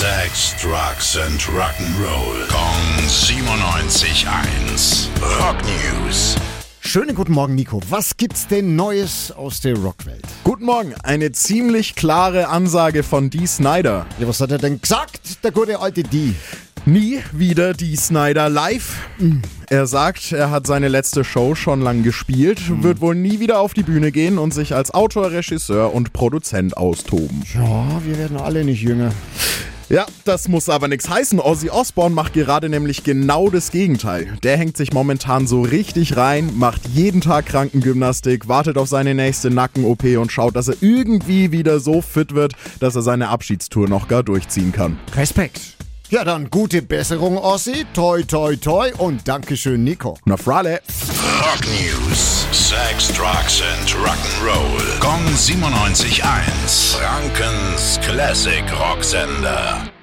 Sex, Drugs and Rock'n'Roll. Kong 97.1. Rock News. Schönen guten Morgen, Nico. Was gibt's denn Neues aus der Rockwelt? Guten Morgen. Eine ziemlich klare Ansage von Dee Snyder. Ja, was hat er denn gesagt, der gute alte Dee? Nie wieder Dee Snyder live. Er sagt, er hat seine letzte Show schon lang gespielt, wird wohl nie wieder auf die Bühne gehen und sich als Autor, Regisseur und Produzent austoben. Ja, wir werden alle nicht jünger. Ja, das muss aber nichts heißen. Ozzy Osbourne macht gerade nämlich genau das Gegenteil. Der hängt sich momentan so richtig rein, macht jeden Tag Krankengymnastik, wartet auf seine nächste Nacken-OP und schaut, dass er irgendwie wieder so fit wird, dass er seine Abschiedstour noch gar durchziehen kann. Respekt. Ja, dann gute Besserung, Ossi. Toi, toi, toi und Dankeschön, Nico. Na, Frale. Rock News. Sex, Drugs and Rock'n'Roll. Kong 97.1. Classic Rocksender.